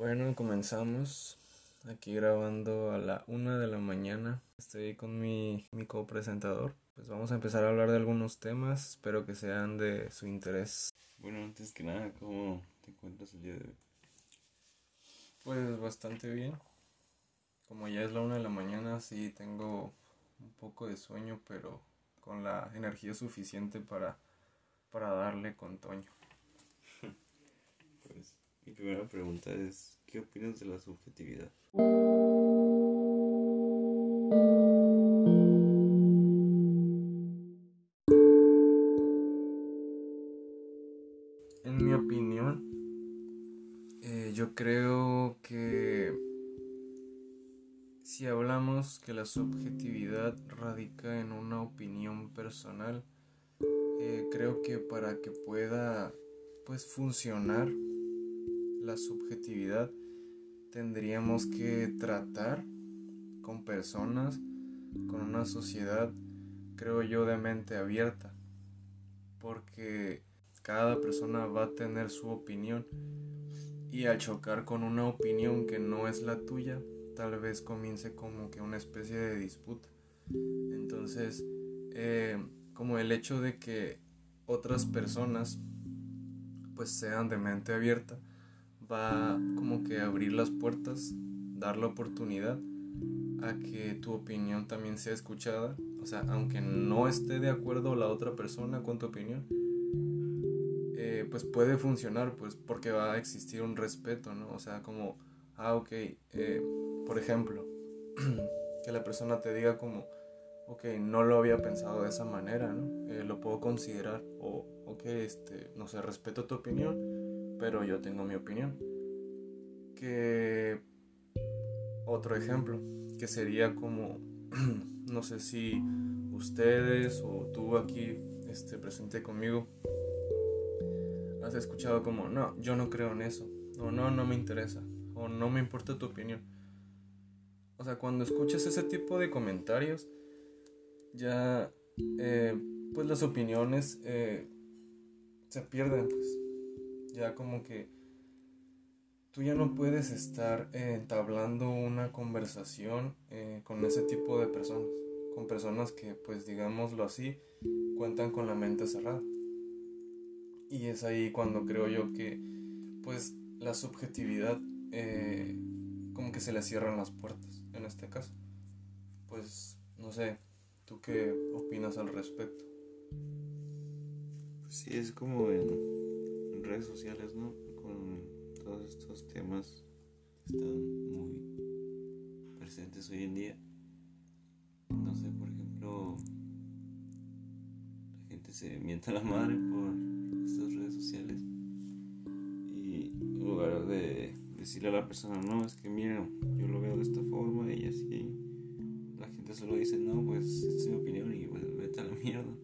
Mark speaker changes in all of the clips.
Speaker 1: Bueno, comenzamos aquí grabando a la una de la mañana. Estoy con mi, mi copresentador. Pues vamos a empezar a hablar de algunos temas. Espero que sean de su interés.
Speaker 2: Bueno, antes que nada, ¿cómo te encuentras el día de hoy?
Speaker 1: Pues bastante bien. Como ya es la una de la mañana, sí tengo un poco de sueño, pero con la energía suficiente para, para darle con Toño.
Speaker 2: Mi primera pregunta es, ¿qué opinas de la subjetividad?
Speaker 1: En mi opinión, eh, yo creo que si hablamos que la subjetividad radica en una opinión personal, eh, creo que para que pueda pues funcionar la subjetividad tendríamos que tratar con personas, con una sociedad, creo yo, de mente abierta, porque cada persona va a tener su opinión y al chocar con una opinión que no es la tuya, tal vez comience como que una especie de disputa. Entonces, eh, como el hecho de que otras personas pues sean de mente abierta, va como que abrir las puertas, dar la oportunidad a que tu opinión también sea escuchada. O sea, aunque no esté de acuerdo la otra persona con tu opinión, eh, pues puede funcionar, pues porque va a existir un respeto, ¿no? O sea, como, ah, ok, eh, por ejemplo, que la persona te diga como, ok, no lo había pensado de esa manera, ¿no? Eh, lo puedo considerar, o, ok, este, no sé, respeto tu opinión, pero yo tengo mi opinión. Que otro ejemplo, que sería como, no sé si ustedes o tú aquí este, presente conmigo, has escuchado como, no, yo no creo en eso, o no, no me interesa, o no me importa tu opinión. O sea, cuando escuchas ese tipo de comentarios, ya, eh, pues las opiniones eh, se pierden, pues. Ya como que tú ya no puedes estar entablando una conversación eh, con ese tipo de personas, con personas que, pues digámoslo así, cuentan con la mente cerrada. Y es ahí cuando creo yo que, pues, la subjetividad, eh, como que se le cierran las puertas, en este caso. Pues, no sé, ¿tú qué opinas al respecto?
Speaker 2: Pues sí, es como en redes sociales, ¿no? Con todos estos temas que están muy presentes hoy en día. No sé, por ejemplo, la gente se mienta a la madre por estas redes sociales y en lugar de decirle a la persona, no, es que mira, yo lo veo de esta forma y así, la gente solo dice, no, pues esta es mi opinión y pues vete a la mierda.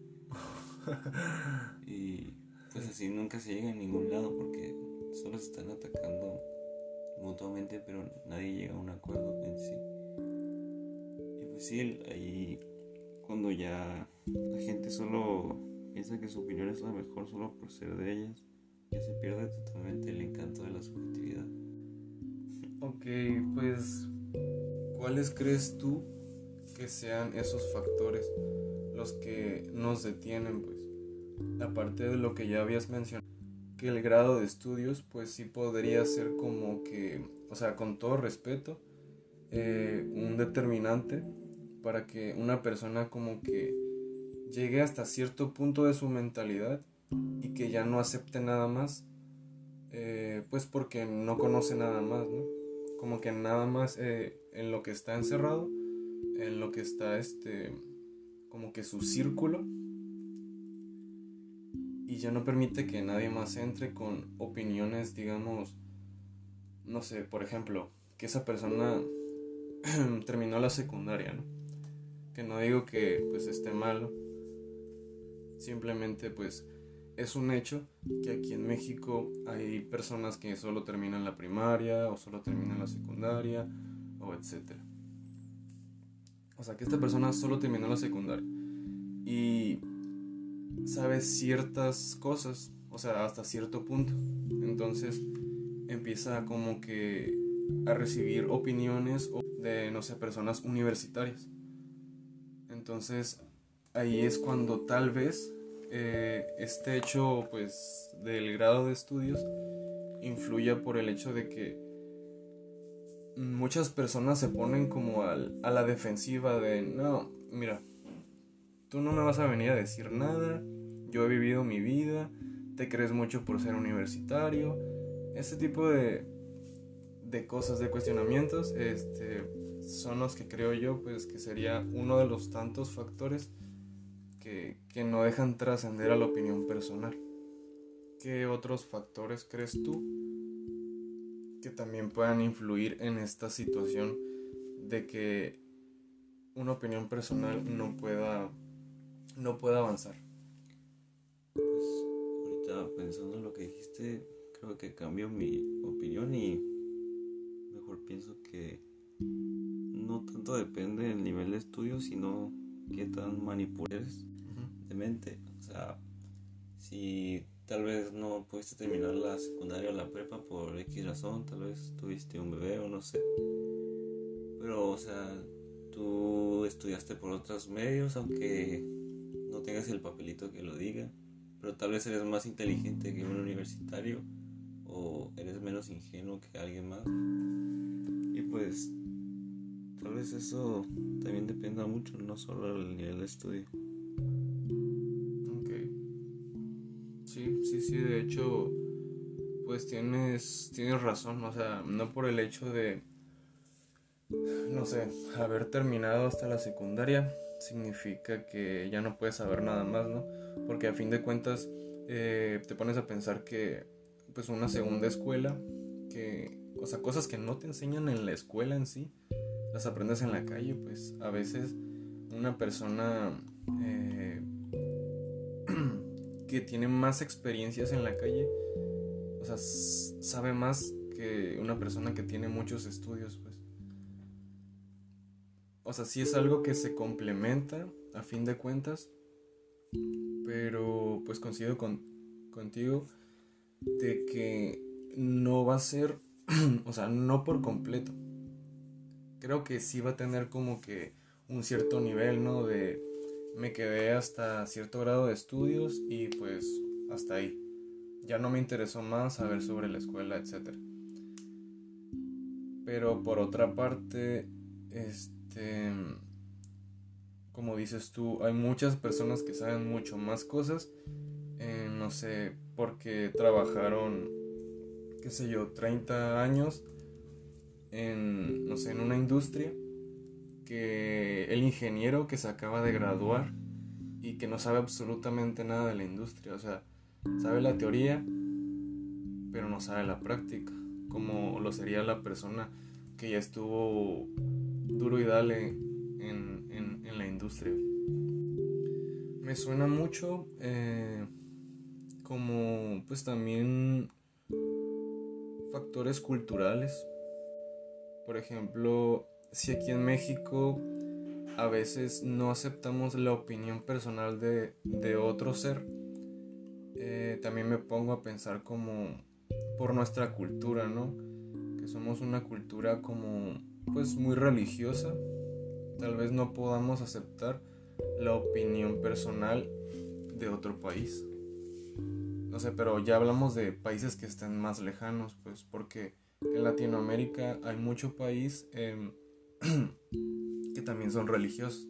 Speaker 2: y pues así nunca se llega a ningún lado porque solo se están atacando mutuamente, pero nadie llega a un acuerdo en sí. Y pues sí, ahí cuando ya la gente solo piensa que su opinión es la mejor solo por ser de ellas, ya se pierde totalmente el encanto de la subjetividad.
Speaker 1: Ok, pues, ¿cuáles crees tú que sean esos factores los que nos detienen, pues? Aparte de lo que ya habías mencionado, que el grado de estudios, pues sí podría ser como que, o sea, con todo respeto, eh, un determinante para que una persona como que llegue hasta cierto punto de su mentalidad y que ya no acepte nada más, eh, pues porque no conoce nada más, ¿no? Como que nada más eh, en lo que está encerrado, en lo que está este, como que su círculo, y ya no permite que nadie más entre con opiniones, digamos, no sé, por ejemplo, que esa persona terminó la secundaria. Que no digo que pues esté malo, simplemente pues es un hecho que aquí en México hay personas que solo terminan la primaria o solo terminan la secundaria o etcétera. O sea, que esta persona solo terminó la secundaria y sabe ciertas cosas, o sea, hasta cierto punto. Entonces, empieza como que a recibir opiniones de, no sé, personas universitarias. Entonces, ahí es cuando tal vez eh, este hecho, pues, del grado de estudios influya por el hecho de que muchas personas se ponen como al, a la defensiva de, no, mira, tú no me vas a venir a decir nada, yo he vivido mi vida, te crees mucho por ser universitario, ese tipo de, de cosas, de cuestionamientos, este, son los que creo yo, pues que sería uno de los tantos factores que, que no dejan trascender a la opinión personal. ¿Qué otros factores crees tú que también puedan influir en esta situación de que una opinión personal no pueda no pueda avanzar?
Speaker 2: Pues ahorita pensando en lo que dijiste, creo que cambio mi opinión y mejor pienso que no tanto depende del nivel de estudio, sino qué tan manipules de mente. O sea, si tal vez no pudiste terminar la secundaria o la prepa por X razón, tal vez tuviste un bebé o no sé. Pero, o sea, tú estudiaste por otros medios, aunque no tengas el papelito que lo diga. Pero tal vez eres más inteligente que un universitario o eres menos ingenuo que alguien más. Y pues tal vez eso también dependa mucho, no solo del nivel de estudio.
Speaker 1: Ok. Sí, sí, sí, de hecho, pues tienes, tienes razón, o sea, no por el hecho de, no sé, haber terminado hasta la secundaria, significa que ya no puedes saber nada más, ¿no? Porque a fin de cuentas eh, te pones a pensar que pues una segunda escuela, que, o sea, cosas que no te enseñan en la escuela en sí, las aprendes en la calle, pues a veces una persona eh, que tiene más experiencias en la calle, o sea, sabe más que una persona que tiene muchos estudios. O sea, sí es algo que se complementa a fin de cuentas, pero pues coincido con, contigo de que no va a ser, o sea, no por completo. Creo que sí va a tener como que un cierto nivel, ¿no? De me quedé hasta cierto grado de estudios y pues hasta ahí. Ya no me interesó más saber sobre la escuela, etc. Pero por otra parte, este, como dices tú, hay muchas personas que saben mucho más cosas. Eh, no sé, porque trabajaron, qué sé yo, 30 años en, no sé, en una industria que el ingeniero que se acaba de graduar y que no sabe absolutamente nada de la industria, o sea, sabe la teoría, pero no sabe la práctica, como lo sería la persona que ya estuvo duro y dale en, en, la industria. Me suena mucho eh, como pues también factores culturales. Por ejemplo, si aquí en México a veces no aceptamos la opinión personal de, de otro ser, eh, también me pongo a pensar como por nuestra cultura, ¿no? Somos una cultura como pues muy religiosa. Tal vez no podamos aceptar la opinión personal de otro país no sé, pero ya hablamos de países que estén más lejanos, pues porque en Latinoamérica hay mucho país em, que también son religiosos.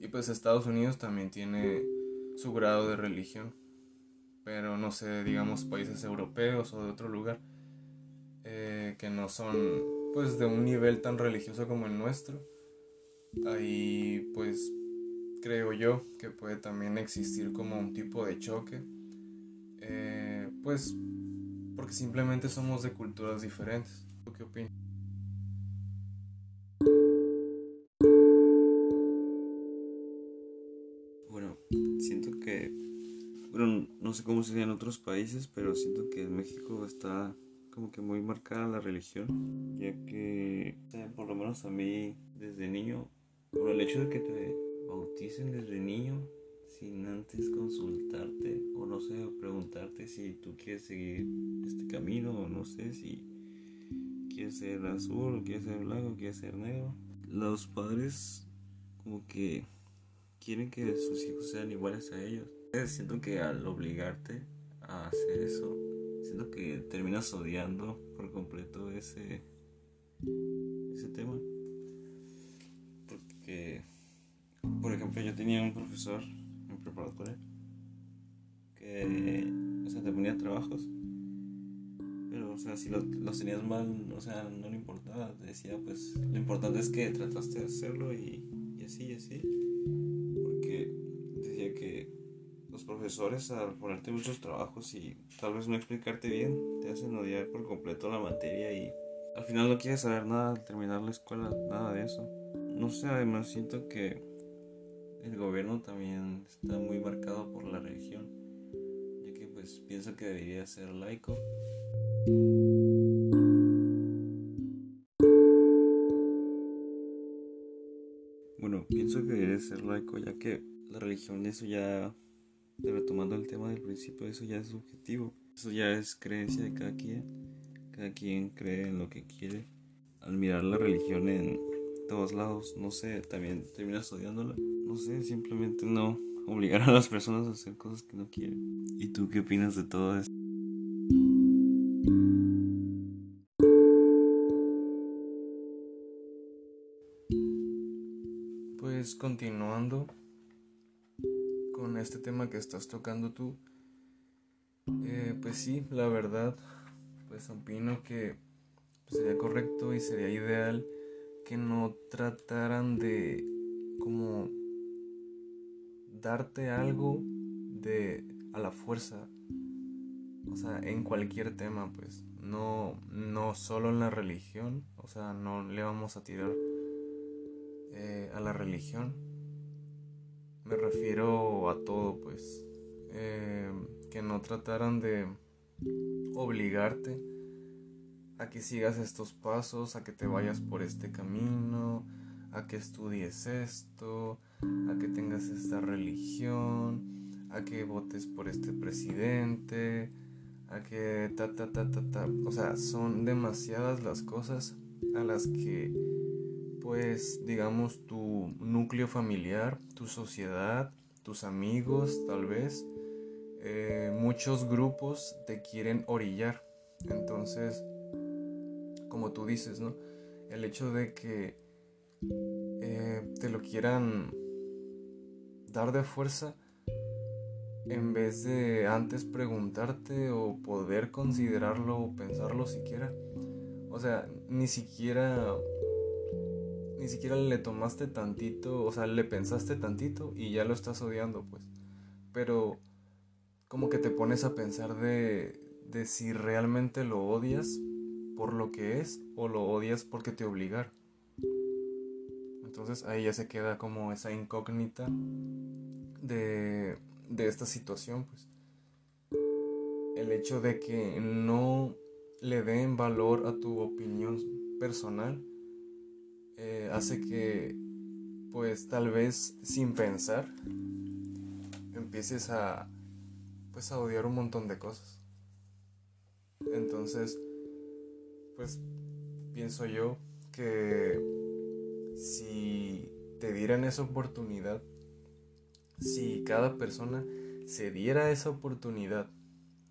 Speaker 1: Y pues Estados Unidos también tiene su grado de religión. Pero no sé, digamos países europeos o de otro lugar que no son pues de un nivel tan religioso como el nuestro. Ahí pues creo yo que puede también existir como un tipo de choque eh, pues porque simplemente somos de culturas diferentes. ¿Tú qué opinas?
Speaker 2: Bueno, siento que, bueno, no sé cómo sería en otros países, pero siento que en México está como que muy marcada la religión, ya que, por lo menos a mí desde niño, por el hecho de que te bauticen desde niño, sin antes consultarte o no sé, preguntarte si tú quieres seguir este camino o no sé si quiere ser azul, quiere ser blanco, quiere ser negro. Los padres como que quieren que sus hijos sean iguales a ellos. Siento que al obligarte a hacer eso, siento que terminas odiando por completo ese, ese tema. Porque, por ejemplo, yo tenía un profesor en preparatoria que, o sea, te ponía trabajos. Pero, o sea, si los, tenías mal, o sea, no le importaba. Te decía, pues, lo importante es que trataste de hacerlo y, y así, y así. Porque decía que profesores, al ponerte muchos trabajos y tal vez no explicarte bien, te hacen odiar por completo la materia y al final no quieres saber nada al terminar la escuela, nada de eso. No sé, además siento que el gobierno también está muy marcado por la religión, ya que pues pienso que debería ser laico. Bueno, pienso que debería ser laico, ya que la religión, eso ya, retomando el tema del principio, eso ya es subjetivo, eso ya es creencia de cada quien, cada quien cree en lo que quiere. Al mirar la religión en todos lados, no sé, también terminas odiándola. No sé, simplemente no obligar a las personas a hacer cosas que no quieren. ¿Y tú qué opinas de todo esto?
Speaker 1: Pues continuando con este tema que estás tocando tú, eh, pues sí, la verdad, pues opino que sería correcto y sería ideal que no trataran de como darte algo de a la fuerza o sea en cualquier tema pues no no solo en la religión o sea no le vamos a tirar eh, a la religión me refiero a todo pues eh, que no trataran de obligarte a que sigas estos pasos, a que te vayas por este camino, a que estudies esto, a que tengas esta religión, a que votes por este presidente, a que ta ta ta ta ta, o sea, son demasiadas las cosas a las que pues digamos tu núcleo familiar, tu sociedad, tus amigos tal vez, eh, muchos grupos te quieren orillar. Entonces, como tú dices, ¿no? El hecho de que eh, te lo quieran dar de fuerza en vez de antes preguntarte o poder considerarlo o pensarlo siquiera. O sea, ni siquiera ni siquiera le tomaste tantito, o sea, le pensaste tantito y ya lo estás odiando, pues. Pero como que te pones a pensar de, de si realmente lo odias por lo que es o lo odias porque te obligaron. Entonces ahí ya se queda como esa incógnita de, de esta situación, pues. El hecho de que no le den valor a tu opinión personal eh, hace que, pues tal vez sin pensar, empieces a, pues a odiar un montón de cosas. Entonces, pues pienso yo que si te dieran esa oportunidad, si cada persona se diera esa oportunidad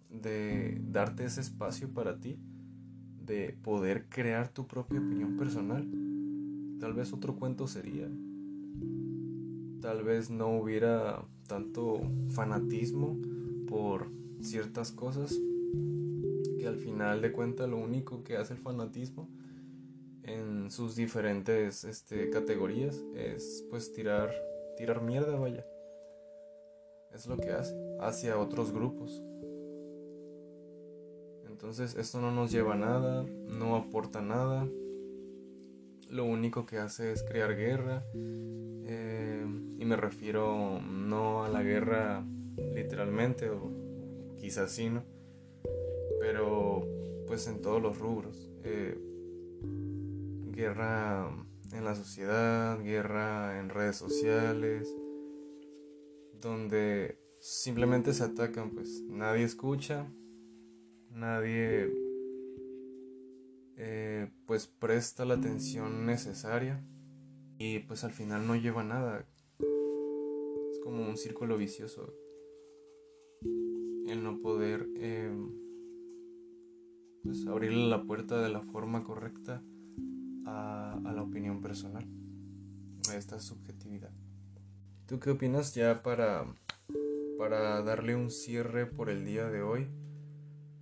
Speaker 1: de darte ese espacio para ti, de poder crear tu propia opinión personal, tal vez otro cuento sería. Tal vez no hubiera tanto fanatismo por ciertas cosas, al final de cuentas lo único que hace el fanatismo en sus diferentes este, categorías es pues tirar, tirar mierda, vaya. Es lo que hace hacia otros grupos. Entonces esto no nos lleva a nada, no aporta nada. Lo único que hace es crear guerra. Eh, y me refiero no a la guerra literalmente, o quizás sí, ¿no? pero pues en todos los rubros. Eh, guerra en la sociedad, guerra en redes sociales, donde simplemente se atacan, pues nadie escucha, nadie eh, pues presta la atención necesaria y pues al final no lleva nada. Es como un círculo vicioso. El no poder em, pues abrirle la puerta de la forma correcta a, a la opinión personal, a esta subjetividad. ¿Tú qué opinas ya para, para darle un cierre por el día de hoy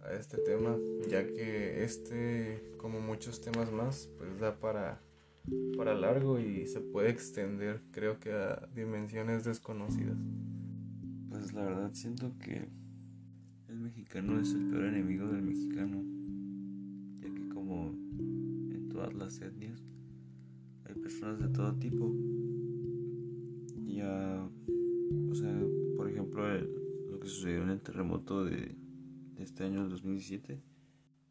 Speaker 1: a este tema? Ya que este, como muchos temas más, pues da para, para largo y se puede extender, creo que a dimensiones desconocidas.
Speaker 2: Pues la verdad siento que el mexicano es el peor enemigo del mexicano, ya que como en todas las etnias hay personas de todo tipo o sea, por ejemplo, lo que sucedió en el terremoto de, este año, 2017,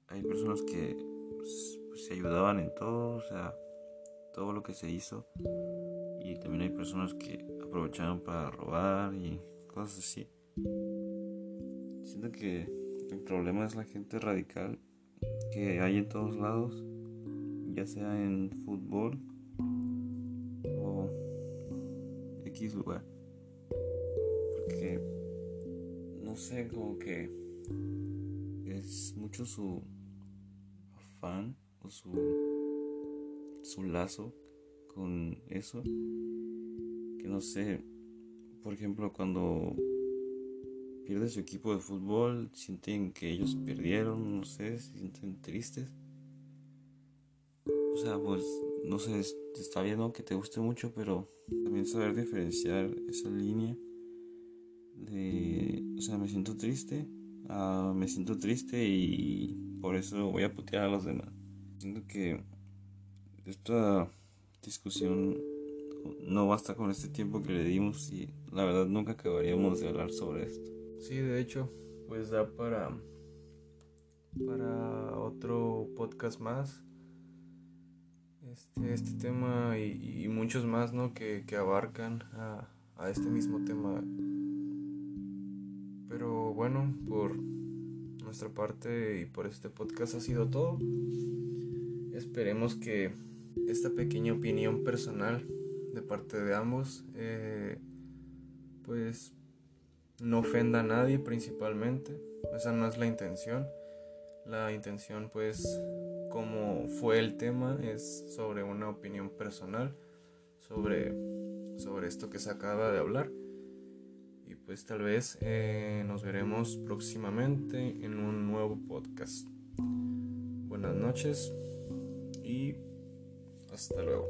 Speaker 2: hay personas que pues, pues, se ayudaban en todo, o sea, todo lo que se hizo, y también hay personas que aprovechaban para robar y cosas así. Siento que el problema es la gente radical que hay en todos lados, ya sea en fútbol o X lugar. Porque, no sé, como que es mucho su afán o su, su lazo con eso. Que no sé, por ejemplo, cuando pierde su equipo de fútbol, sienten que ellos perdieron, no sé, se sienten tristes. O sea, pues, no sé, está bien que te guste mucho, pero también saber diferenciar esa línea de, o sea, me siento triste, uh, me siento triste y por eso voy a putear a los demás. Siento que esta discusión no basta con este tiempo que le dimos y la verdad nunca acabaríamos de hablar sobre esto.
Speaker 1: Sí, de hecho, pues da para para otro podcast más. Este, este tema y, muchos más ¿no? que, que abarcan a, a este mismo tema bueno, por nuestra parte y por este podcast ha sido todo. Esperemos que esta pequeña opinión personal de parte de ambos eh, pues no ofenda a nadie principalmente. Esa no es la intención. La intención pues como fue el tema es sobre una opinión personal sobre, sobre esto que se acaba de hablar pues tal vez eh, nos veremos próximamente en un nuevo podcast. Buenas noches y hasta luego.